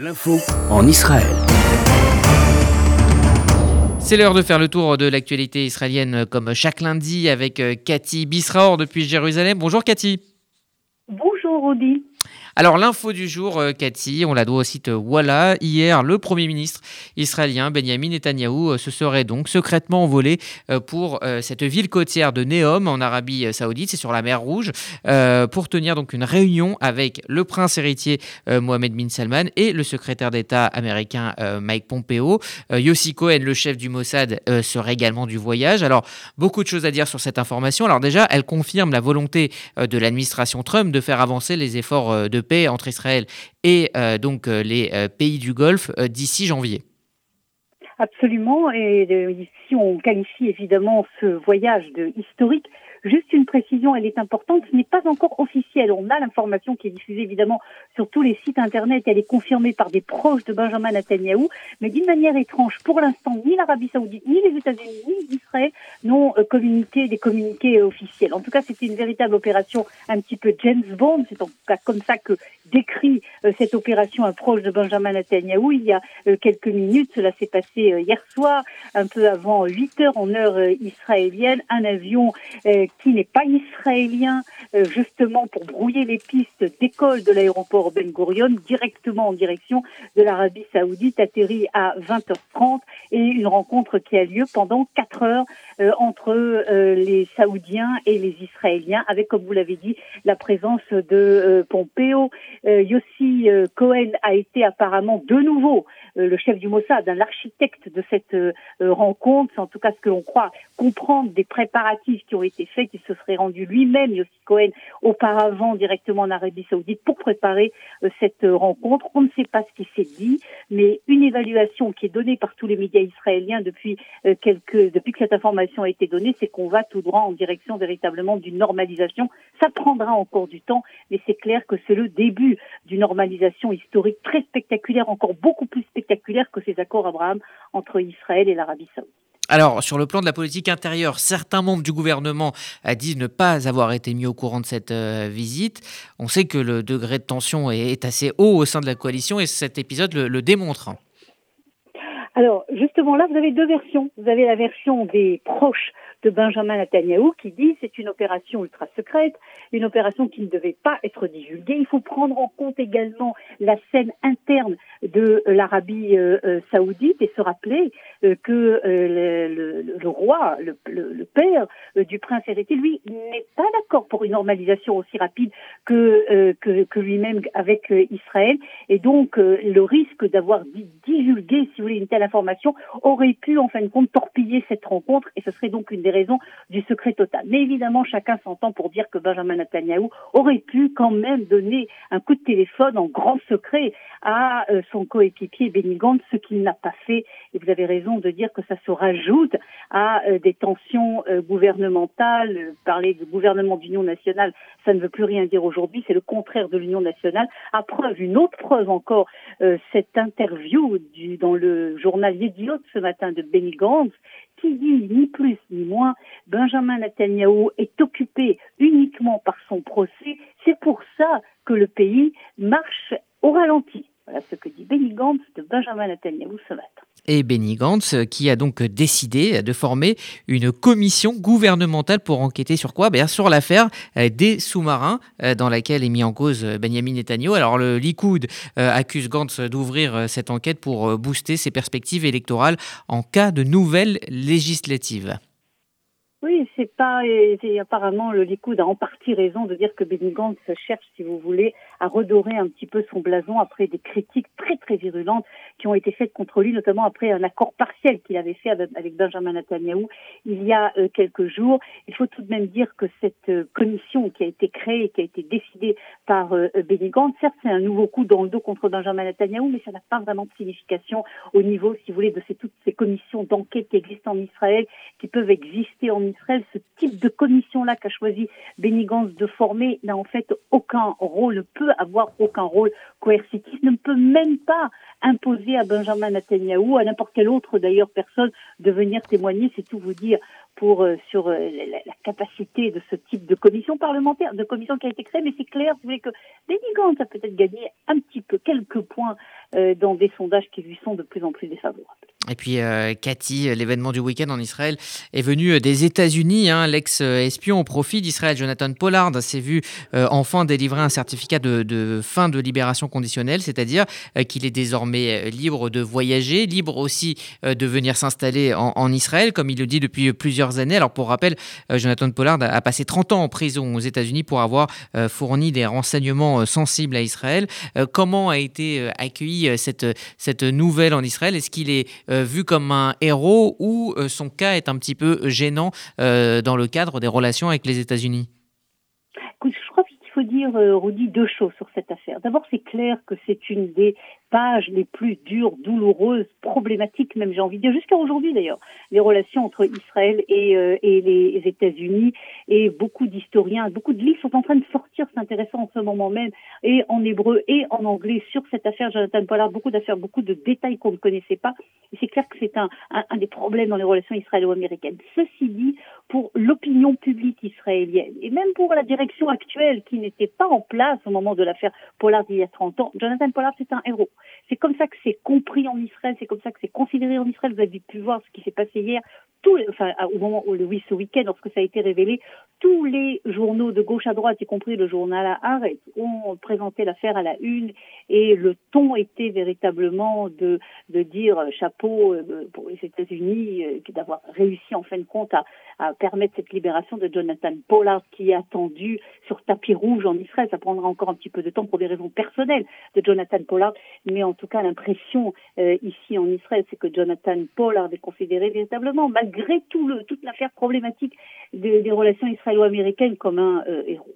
L'info en Israël. C'est l'heure de faire le tour de l'actualité israélienne comme chaque lundi avec euh, Cathy Bisraor depuis Jérusalem. Bonjour Cathy. Bonjour Rodi. Alors l'info du jour, euh, Cathy, on la doit au site Walla. Hier, le Premier ministre israélien Benjamin Netanyahou euh, se serait donc secrètement envolé euh, pour cette ville côtière de Neom en Arabie Saoudite, c'est sur la mer Rouge, pour tenir donc une réunion avec le prince héritier Mohamed bin Salman et le secrétaire d'État américain Mike Pompeo. Yossi Cohen, le chef du Mossad, serait également du voyage. Alors beaucoup de choses à dire sur cette information. Alors déjà, elle confirme la volonté de l'administration Trump de faire avancer les efforts de paix entre Israël et euh, donc euh, les euh, pays du Golfe d'ici janvier. Absolument, et ici on qualifie évidemment ce voyage de historique Juste une précision, elle est importante, ce n'est pas encore officiel. On a l'information qui est diffusée évidemment sur tous les sites internet, elle est confirmée par des proches de Benjamin Netanyahou, mais d'une manière étrange, pour l'instant, ni l'Arabie Saoudite, ni les États-Unis, ni Israël n'ont euh, communiqué des communiqués officiels. En tout cas, c'était une véritable opération un petit peu James Bond, c'est en tout cas comme ça que décrit euh, cette opération un proche de Benjamin Netanyahou il y a euh, quelques minutes. Cela s'est passé hier soir, un peu avant 8 heures en heure israélienne. Un avion qui n'est pas israélien, euh, justement pour brouiller les pistes d'école de l'aéroport Ben Gurion directement en direction de l'Arabie Saoudite, atterrit à 20h30 et une rencontre qui a lieu pendant 4 heures euh, entre euh, les Saoudiens et les Israéliens, avec, comme vous l'avez dit, la présence de Pompeo. Yossi Cohen a été apparemment de nouveau le chef du Mossad, l'architecte de cette rencontre, c'est en tout cas ce que l'on croit comprendre des préparatifs qui ont été faits qu'il se serait rendu lui-même, Yossi Cohen, auparavant directement en Arabie Saoudite pour préparer euh, cette euh, rencontre. On ne sait pas ce qui s'est dit, mais une évaluation qui est donnée par tous les médias israéliens depuis euh, quelques, depuis que cette information a été donnée, c'est qu'on va tout droit en direction véritablement d'une normalisation. Ça prendra encore du temps, mais c'est clair que c'est le début d'une normalisation historique très spectaculaire, encore beaucoup plus spectaculaire que ces accords Abraham entre Israël et l'Arabie Saoudite. Alors, sur le plan de la politique intérieure, certains membres du gouvernement disent ne pas avoir été mis au courant de cette euh, visite. On sait que le degré de tension est, assez haut au sein de la coalition et cet épisode le démontre. Alors, justement, là, vous avez deux versions. Vous avez la version des proches de Benjamin Netanyahu qui dit c'est une opération ultra secrète, une opération qui ne devait pas être divulguée. Il faut prendre en compte également la scène interne de l'Arabie euh, euh, saoudite et se rappeler euh, que le, roi, le, père du prince héritier, lui, n'est pas d'accord pour une normalisation aussi rapide que, que, lui-même avec Israël. Et donc, le risque d'avoir divulgué, si vous voulez, une telle aurait pu, en fin de compte, torpiller cette rencontre et ce serait donc une des raisons du secret total. Mais évidemment, chacun s'entend pour dire que Benjamin Netanyahu aurait pu quand même donner un coup de téléphone en grand secret à euh, son coéquipier Benny Gantz, ce qu'il n'a pas fait. Et vous avez raison de dire que ça se rajoute à euh, des tensions euh, gouvernementales. Parler du gouvernement d'union nationale, ça ne veut plus rien dire aujourd'hui. C'est le contraire de l'union nationale. À preuve, une autre preuve encore, cette interview dans le journal Yediot ce matin de Benny Gantz, qui dit ni plus ni moins Benjamin Netanyahu est occupé uniquement par son procès. C'est pour ça que le pays marche au ralenti. Voilà ce que dit Benny Gantz de Benjamin Netanyahu ce matin et Benny Gantz, qui a donc décidé de former une commission gouvernementale pour enquêter sur quoi? Ben, Sur l'affaire euh, des sous-marins euh, dans laquelle est mis en cause euh, Benjamin Netanyahu. Alors le Likoud accuse Gantz d'ouvrir cette enquête pour booster ses perspectives électorales en cas de nouvelles législatives. Oui, c'est pas. Et, apparemment, le Likoud a en partie raison de dire que Benny Gantz cherche, si vous voulez, à redorer un petit peu son blason après des critiques très très virulentes qui ont été faites contre lui, notamment après un accord partiel qu'il avait fait avec Benjamin Netanyahu il y a euh, quelques jours. Il faut tout de même dire que cette euh, commission qui a été créée, qui a été décidée par euh, Benny certes, c'est un nouveau coup dans le dos contre Benjamin Netanyahu, mais ça n'a pas vraiment de signification au niveau, si vous voulez, de ces, toutes commissions d'enquête qui existent en Israël, qui peuvent exister en Israël, ce type de commission-là qu'a choisi Benny Gantz de former n'a en fait aucun rôle, ne peut avoir aucun rôle coercitif, ne peut même pas imposer à Benjamin Netanyahu, à n'importe quelle autre d'ailleurs personne, de venir témoigner, c'est tout vous dire. pour sur la, capacité de ce type de commission parlementaire, de commission qui a été créée. Mais c'est clair, vous voulez que Benny Gantz a peut-être gagné un petit peu quelques points dans des sondages qui lui sont de plus en plus défavorables. Et puis, euh, Cathy, l'événement du week-end en Israël est venu euh, des États-Unis. Hein. L'ex-espion au profit d'Israël, Jonathan Pollard, s'est vu euh, enfin délivrer un certificat de, fin de libération conditionnelle, c'est-à-dire qu'il est désormais libre de voyager, libre aussi de venir s'installer en, Israël, comme il le dit depuis plusieurs années. Alors, pour rappel, Jonathan Pollard a, passé 30 ans en prison aux États-Unis pour avoir fourni des renseignements sensibles à Israël. comment a été accueillie cette, nouvelle en Israël? Est-ce qu'il est euh, vu comme un héros ou euh, son cas est un petit peu gênant euh, dans le cadre des relations avec les États-Unis? Faut dire, Rudy, deux choses sur cette affaire. D'abord, c'est clair que c'est une des pages les plus dures, douloureuses, problématiques, même j'ai envie de dire, jusqu'à aujourd'hui d'ailleurs, les relations entre Israël et, euh, et les États-Unis. Et beaucoup d'historiens, beaucoup de livres sont en train de sortir, c'est intéressant en ce moment même, et en hébreu et en anglais sur cette affaire Jonathan Pollard, beaucoup d'affaires, beaucoup de détails qu'on ne connaissait pas. Et c'est clair que c'est un, un, des problèmes dans les relations israélo-américaines. Ceci dit, pour l'opinion publique israélienne, et même pour la direction actuelle qui n'était pas en place au moment de l'affaire Pollard il y a 30 ans, Jonathan Pollard, c'est un héros. C'est comme ça que c'est compris en Israël, c'est comme ça que c'est considéré en Israël. Vous avez pu voir ce qui s'est passé hier enfin, au moment où le ce week-end, lorsque ça a été révélé, tous les journaux de gauche à droite, y compris le journal à ont présenté l'affaire à la une et le ton était véritablement de, dire euh, chapeau euh, pour les États-Unis euh, d'avoir réussi en fin de compte à permettre cette libération de Jonathan Pollard qui est attendu sur tapis rouge en Israël. Ça prendra encore un petit peu de temps pour des raisons personnelles de Jonathan Pollard, mais en tout cas l'impression ici en Israël, c'est que Jonathan Pollard est considéré véritablement, malgré tout le, toute l'affaire problématique des, des relations israélo-américaines comme un euh, héros.